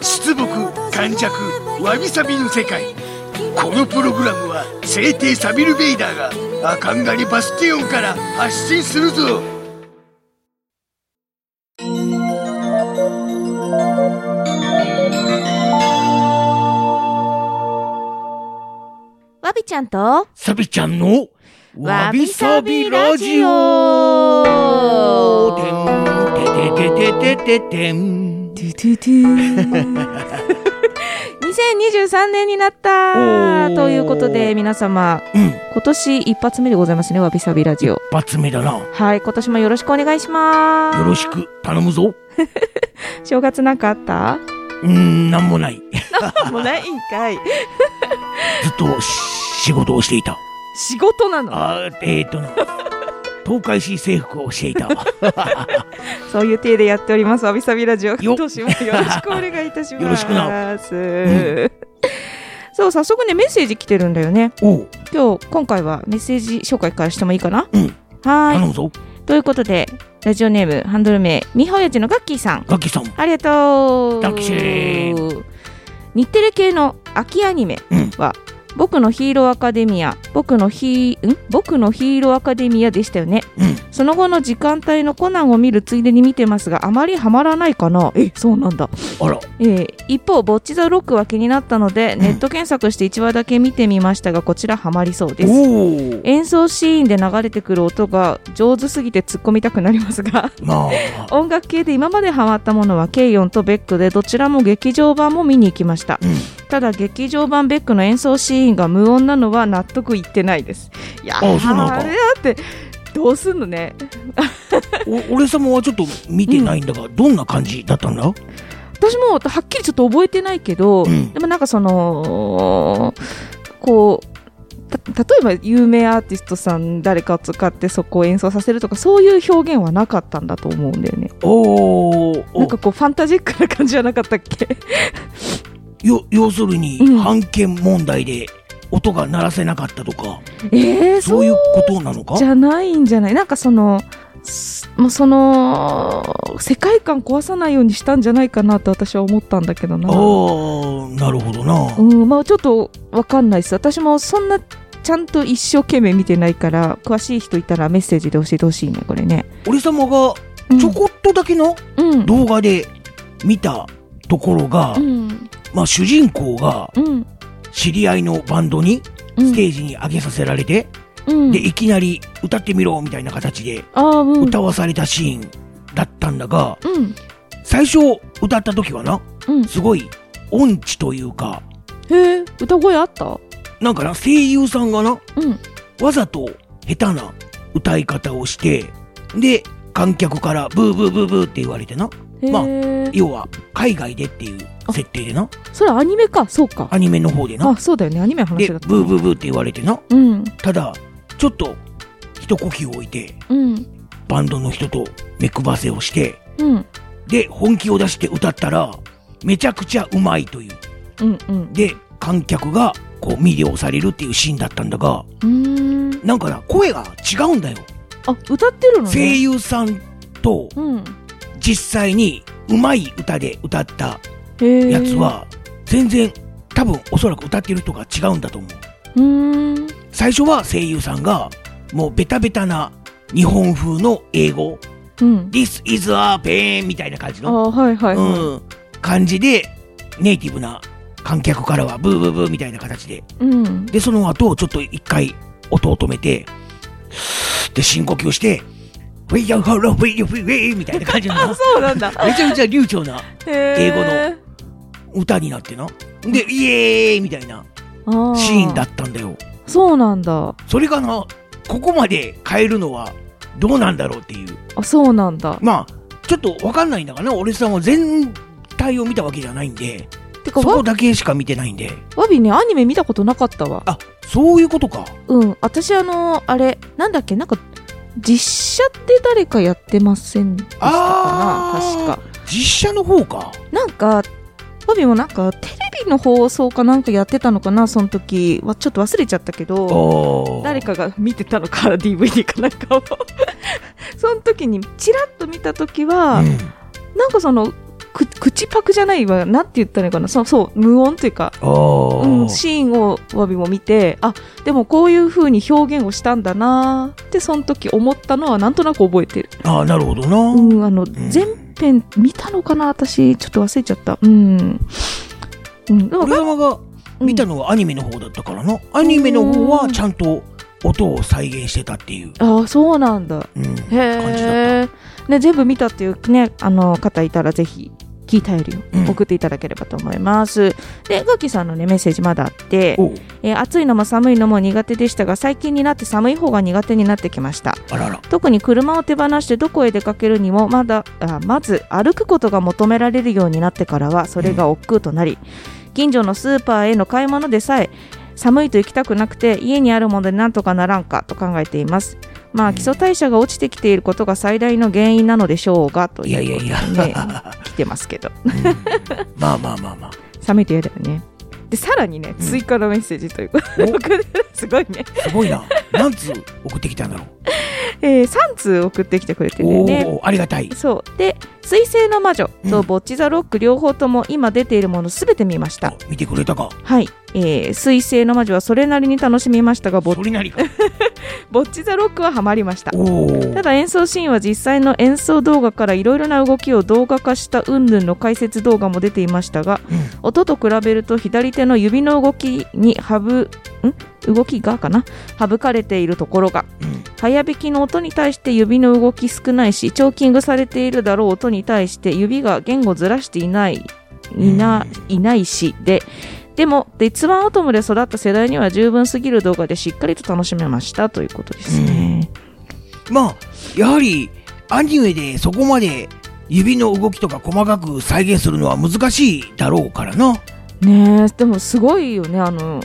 出木感弱わびさびの世界。このプログラムは聖帝サビル・ベイダーがアカンガリバスティオンから発信するぞ。わびちゃんと、サビちゃんのわびさびラジオ。てんててててててんトゥトゥトゥ。2023年になった。ということで皆様うん。今年一発目でございますねわびさびラジオ。一発目だな。よはい今年もよろしくお願いしまろしく頼むぞ。す 正月なんかあった？うーんなんもない。もうないんかい。ずっと仕事をしていた。仕事なの？あーえー、っとな東海市制服をしていた そういう体でやっております。わびさびラジオ。よろしくお願いいたします。よろしくな。そう早速ねメッセージ来てるんだよね。今日今回はメッセージ紹介からしてもいいかな？うん。はーいということでラジオネームハンドル名みほやじのガッキーさん。ガッキーさん。ありがとう。日テレ系の秋アニメうん。は、僕のヒーローアカデミア僕のヒーん？僕のヒーローアカデミアでしたよね。うん。その後の時間帯のコナンを見るついでに見てますがあまりハマらないかな。えそうなんだ。あら。えー一方、ボッチ・ザ・ロックは気になったので、ん。ネット検索して1話だけ見てみましたが、こちらハマりそうです。演奏シーンで流れてくる音が上手すぎて突っ込みたくなりますが、まあ。音楽系で今までハマったものはケイヨンとベックで、どちらも劇場版も見に行きました。うんただ、劇場版ベックの演奏シーンが無音なのは納得いってないです。いやああれだって、どうすんのね。お俺様はちょっと見てないんだが、どんな感じだったんだ？私もはっきりちょっと覚えてないけど、うん。でもなんかそのこうた例えば有名アーティストさん誰かを使ってそこを演奏させるとかそういう表現はなかったんだと思うんだよね。おーおなんかこうファンタジックな感じじゃなかったっけ？よ要するに、うん判権問題で音が鳴らせなかったとかえー、そういうことなのか？じゃないんじゃない？なんかそのすもうその世界観壊さないようにしたんじゃないかなと私は思ったんだけどな。ああなるほどな、うんまあちょっとわかんないです。私もそんなちゃんと一生懸命見てないから詳しい人いたらメッセージで教えてほしいねこれね、俺様がうん。ちょこっとだけのうん。動画で見たところが、うんまあ主人公がうん。知り合いのバンドにうん。ステージに上げさせられて、うん。でいきなり歌ってみろみたいな形で歌わされたシーンだったんだが、うん。最初歌った時はなうん。すごい音痴というかへえ歌声あった？なんかな声優さんがなうん。わざと下手な歌い方をしてで観客からブーブーブーブーって言われてなまあ要は海外でっていう設定でな。それアニメか。そうか。アニメの方でな。あそうだよね。アニメの話でだった。ブーブーブーって言われてな。うん。ただちょっと一呼吸置いてうん。バンドの人と目配せをしてうん。で本気を出して歌ったらめちゃくちゃうまいという。うんうん。で観客がこう魅了されるっていうシーンだったんだがん。なんかな声が違うんだよ。あ歌ってるのね。声優さんとうん実際にうまい歌で歌ったやつは全然多分おそらく歌ってる人が違うんだと思う。う最初は声優さんがもうベタベタな日本風の英語。うん。This is a pain みたいな感じあの、はいはいはい、うん、感じでネイティブな観客からはブーブーブーみたいな形で。うん。でその後ちょっと一回音を止めてで深呼吸してウェイヤーハローウェイウェイウェイみたいな感じのなそうなんだ。めちゃめちゃ流暢な英語英の歌になってな。でイエーイみたいなのシーンだったんだよ。そうなんだ。それがなここまで変えるのはどうなんだろうっていう。あそうなんだ。まあちょっとわかんないんだかな俺さんは全体を見たわけじゃないんで。っててかそこだけしか見てないんで。わびね、アニメ見たことなかったわ。あ、そういうことか。うん。私、あの、あれ、なんだっけ、なんか、実写って誰かやってませんでしたかな確か。実写の方か。なんか、ワビもなんか、テレビの放送かなんかやってたのかな、その時は。ちょっと忘れちゃったけど、誰かが見てたのか、DVD かなんかを。その時に、チラッと見た時は、うんなんかその、く口パクじゃないわ、なんて言ったらいいかな、そう、そう、無音というか、うん、シーンをわびも見て、あ、でもこういう風に表現をしたんだなーって、その時思ったのはなんとなく覚えてる。あーなるほどな。うん、あの、全編見たのかな私、ちょっと忘れちゃった。うん。うん、俺山が見たのはアニメの方だったからな。アニメの方はちゃんと音を再現してたっていう、ああ、そうなんだ。うん、感じだった。へえ。ね、全部見たっていうね、あの、方いたらぜひ、聞いたより送っていただければと思います。で、ガキさんのね、メッセージまだあって、えー暑いのも寒いのも苦手でしたが、最近になって寒い方が苦手になってきました。あらら。特に車を手放してどこへ出かけるにもまだあまず歩くことが求められるようになってからはそれが億劫となり近所のスーパーへの買い物でさえ寒いと行きたくなくて家にあるものでなんとかならんかと考えていますまあ基礎代謝が落ちてきていることが最大の原因なのでしょうがといやいやいや。いうね来てますけどうんまあまあまあまあ。寒いと嫌だよねでさらにねうん追加のメッセージというか、すごいね、すごいな。何通送ってきたんだろう。えー、3通送ってきてくれてるねおお、ありがたい。そう。で、水星の魔女うんとボッチザロック両方とも今出ているものすべて見ました。お見てくれたか。はい。えー、水星の魔女はそれなりに楽しみましたが、ボそれなりか。ボッチザロックはハマりました。た。だ演奏シーンは実際の演奏動画からいろいろな動きを動画化した云々の解説動画も出ていましたが、うん。音と比べると左手の指の動きに省ん？動きがかな？省かれているところがうん。早弾きの音に対して指の動き少ないしチョーキングされているだろう音に対して指が言語ずらしていないいないないしででも鉄腕アトムで育った世代には十分すぎる動画でしっかりと楽しめましたということですね。まあ、やはり、アニメでそこまで指の動きとか細かく再現するのは難しいだろうからな。ねえでもすごいよねあの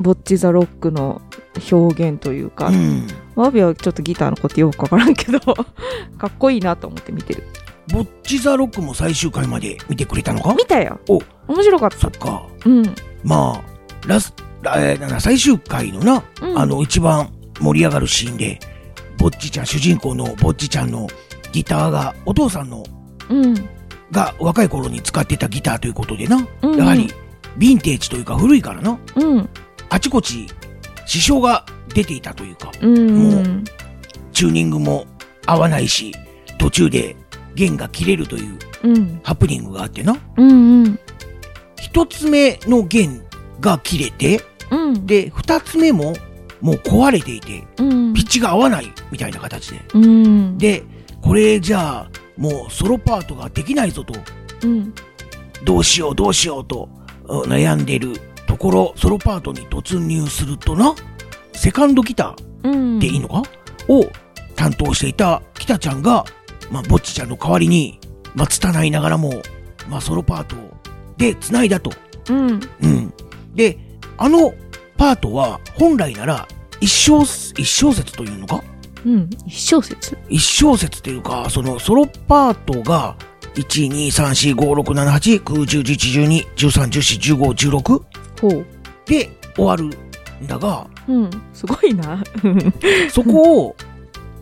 ボッチ・ザ・ロックの表現というか、うん。ワービーはちょっとギターのことよくわからんけど かっこいいなと思って見てるボッチザロックも最終回まで見てくれたのか？見たよ。お。面白かった。そっか。うん、まあ、ラス、えーなんだ最終回のな、うん、あの、一番盛り上がるシーンで、ぼっちちゃん、主人公のぼっちちゃんのギターが、お父さんの、うん。が若い頃に使ってたギターということでな、うん。やはり、ヴィンテージというか古いからな、うん。あちこち支障が出ていたというか、うん。もうチューニングも合わないし、途中で弦が切れるといううん。ハプニングがあってな、うんうん。一つ目の弦が切れて、うん。で、二つ目ももう壊れていて、うん。ピッチが合わないみたいな形で。うん。で、これじゃあ、もうソロパートができないぞと、うん。どうしようどうしようとうん悩んでるところ、ソロパートに突入するとな、セカンドギタうん。ーでいいのか、を担当していた北ちゃんが、まあ、ぼっちちゃんの代わりに、まあ、拙いながらも、まあ、ソロパートで繋いだと。うん。うん。で、あのパートは、本来なら、一小、一小節というのか？うん。一小節。一小節っていうか、そのソロパートが、1、2、3、4、5、6、7、8、9、10、11、12、13、14、15、16ほう。で終わるんだが、うん。すごいな。そこを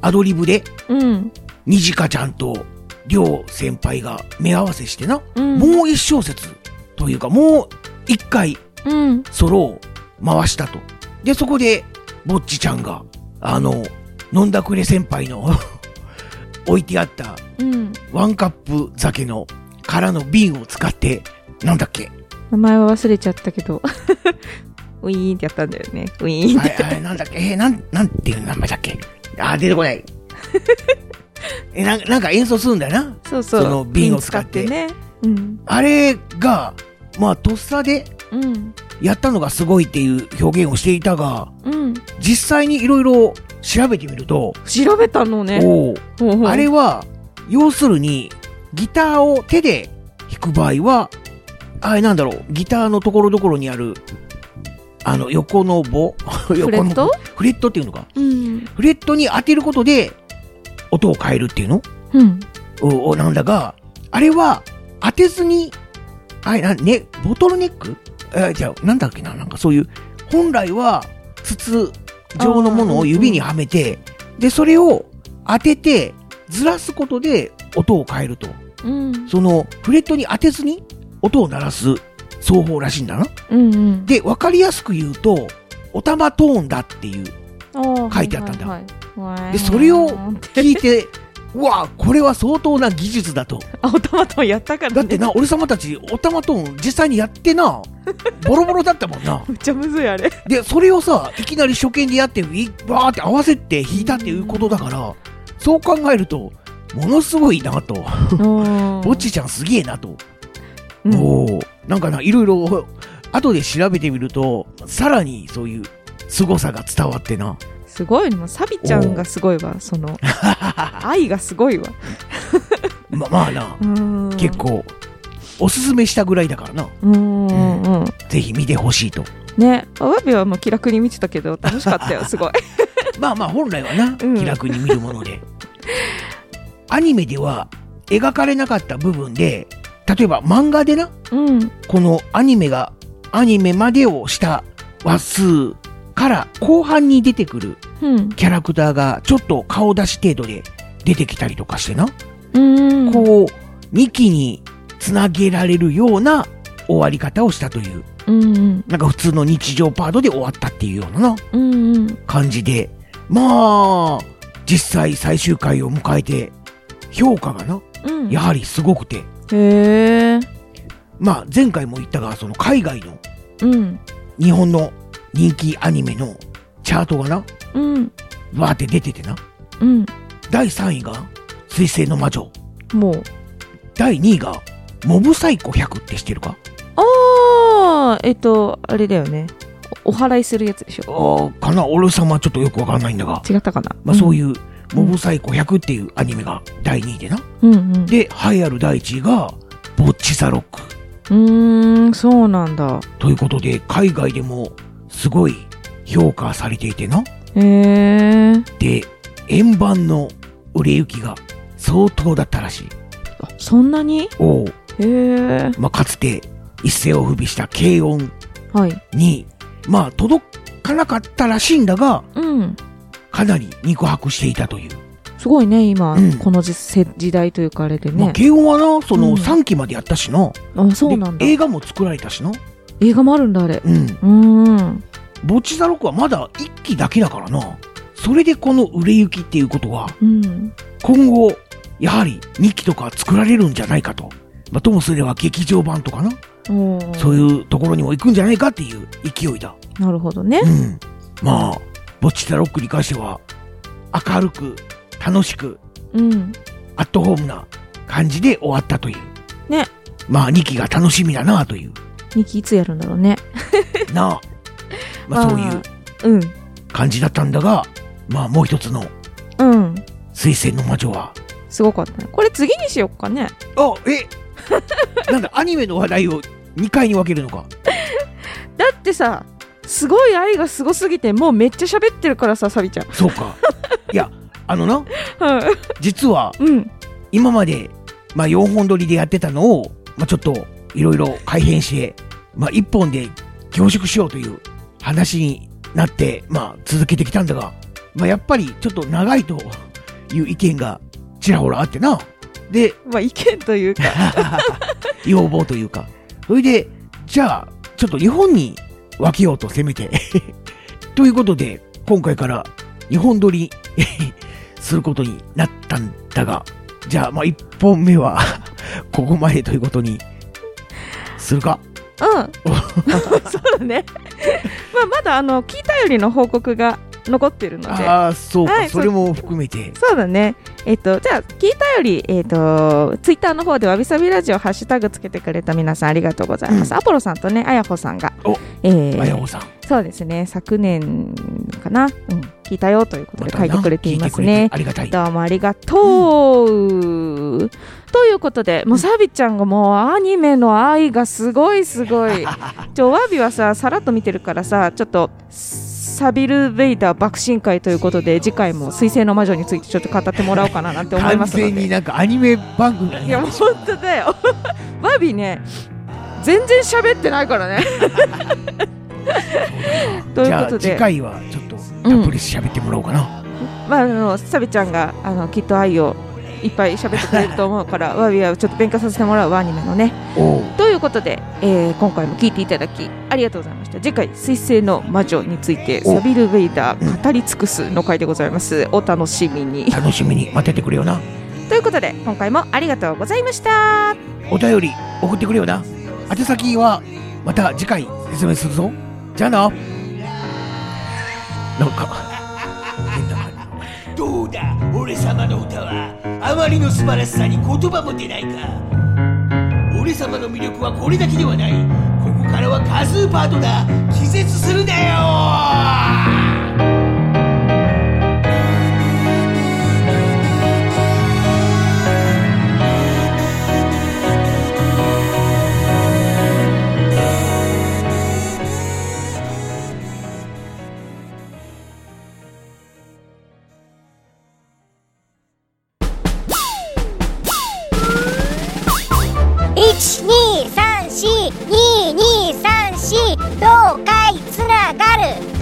アドリブで、うんにじかちゃんと、りょう先輩が目合わせしてな、うん。もう一小節というか、もう一回うん。ソロを回したと。で、そこで、ぼっちちゃんが、あの、飲んだくれ先輩の 置いてあったうん。ワンカップ酒の空の瓶を使って、なんだっけ？名前は忘れちゃったけど。ウィーンってやったんだよね。ウィーンって。あれ、あれ、なんだっけ？えーなん、なんていう名前だっけ？あー、出てこない。え、なんなんか演奏するんだよな。そうそう。その瓶を使って。瓶ね。うん。あれが、まあ、とっさでうん。やったのがすごいっていう表現をしていたが、うん。実際にいろいろ調べてみると、調べたのね。あれは、要するに、ギターを手で弾く場合は、あれなんだろう、ギターのところどころにある、あの、横の棒。フフレット？フレットっていうのか。うん。フレットに当てることで、音を変えるっていうの？うん。おおなんだが、あれは、当てずに、あれ、な、ね、ボトルネック？あじゃあ、なんだっけな、なんかそういう、本来は、筒状のものを指にはめて、で、それを当てて、ずらすことで音を変えると。うん。その、フレットに当てずに音を鳴らす奏法らしいんだな。うんうん。で、わかりやすく言うと、おたまトーンだっていう、書書いてあったんだはいはいはいでそれを聞いて、うわこれは相当な技術だと。あ、オトマトンやったからね。だってな、俺様たち、おたまトーン実際にやってな、ボロボロだったもんな。めっちゃむずいあれ。で、それをさ、いきなり初見でやって、いバーって合わせて弾いたっていうことだから、そう考えると、ものすごいなと。ぼぼっちちゃんすげえなと。うんおーなんかな、いろいろ、後で調べてみると、さらにそういう凄さが伝わってな。すごいね。もうサビちゃんがすごいわ。その、愛がすごいわ。ま、まあな、うん結。構、おすすめしたぐらいだからな。うんうんうん。ぜひ見てほしいと。ね、あワビはもう気楽に見てたけど、楽しかったよ、すごい。まあまあ本来はな、うん気楽に見るもので。アニメでは描かれなかった部分で、例えば漫画でな、うん。このアニメが、アニメまでをした話数から後半に出てくるうん。キャラクターがちょっと顔出し程度で出てきたりとかしてな、うん。こう、2期につなげられるような終わり方をしたという、うんうん。なんか普通の日常パートで終わったっていうようなな、うんうん。感じで、まあ、実際最終回を迎えて、評価がな、うん。やはりすごくて、へえ。まあ前回も言ったが、その海外のうん。日本の人気アニメのチャートがな、うん。わーって出ててな、うん。第3位が水星の魔女、もう。第2位がモブサイコ100って知ってるか？ああ、えっと、あれだよね。おお祓いするやつでしょ？あーかな？俺様はちょっとよくわかんないんだが、違ったかな？まあそうういうモブサイコ100っていうアニメが第2位でな。ん。うんうん。で、栄えある第1位がボッチザロック。うーん、そうなんだ。ということで、海外でもすごい評価されていてな。へえ。で、円盤の売れ行きが相当だったらしい。あ、そんなに？おうへえ。まあ、かつて一世を風靡した軽音はい。に、まあ、届かなかったらしいんだが、うん。かなり肉薄していたという。すごいね、今、うんこの時せ時代というかあれでまあ、ね。軽音はな、そのうん3期までやったしな。あ、そうなんだで。映画も作られたしな。映画もあるんだ、あれ。うん。うーん。ボッチザロックはまだ1期だけだからな。それでこの売れ行きっていうことは、うん。今後、やはり2期とか作られるんじゃないかと。まあ、ともすれば劇場版とかな。そういうところにも行くんじゃないかっていう勢いだ。なるほどねう。ん。まあ、ボッチザロックに関しては、明るく、楽しく、うん。アットホームな感じで終わったという。ね。まあ、2期が楽しみだなという。2期いつやるんだろうね。なあ。まあ、そういううん。感じだったんだが、まあ、もう一つのうん。水星の魔女は、すごかったね。これ次にしよっかね。あ、え？なんだ、アニメの話題を2回に分けるのか。だってさ、すごい愛がすごすぎて、もうめっちゃ喋ってるからさ、サビちゃん。そうか。いや、あのな、う実は、ん。うん。今まで、まあ、4本撮りでやってたのを、まあ、ちょっと、いろいろ改変して、まあ、1本で凝縮しようという話になって、まあ、続けてきたんだが、まあ、やっぱり、ちょっと長いという意見がちらほらあってな。で、まあ、意見というか。要望というか。それで、じゃあ、ちょっと日本に分けようと、せめて。ということで、今回から日本撮り することになったんだが、じゃあ、まあ、一本目はここまでということにするかうん。そうだね。まあ、まだ、あの、聞いたよりの報告が残ってるので。ああ、そうか、はいそれも含めて。そうだね。えっと、じゃあ、聞いたより、えっと、ツイッターの方でわびさびラジオハッシュタグつけてくれた皆さんありがとうございます。うアポロさんとね、あやほさんが。おえーあやほさん。そうですね、昨年かな？うん。聞いたよということで書いてくれていますね。ありがたい。どうもありがとう。ということでもうサビちゃんがもうアニメの愛がすごいすごい。ちょワビはささらっと見てるからさちょっとサビル・ベイダー爆心会ということで次回も水星の魔女についてちょっと語ってもらおうかななんて思い完ますので。全になんかアニメ番組。いやもう本当だよ。ワビね全然喋ってないからね。ということで。次回はちょっとたっぷり喋ってもらおうかな。まあ、あのサビちゃんがあのきっと愛をいっぱい喋ってくれると思うから ワビはちょっと勉強させてもらうわアニメのねということで、えー今回も聞いていただきありがとうございました次回水星の魔女についておサビル・ベイダー語り尽くすの回でございますお楽しみに楽しみに待っててくれよな。ということで今回もありがとうございましたお便り送ってくれよな。宛先はまた次回説明するぞ。じゃあな。なんか。変な感じ。どうだ？俺様の歌はあまりの素晴らしさに言葉も出ないか？俺様の魅力はこれだけではない。ここからはカズーパートナー気絶するなよ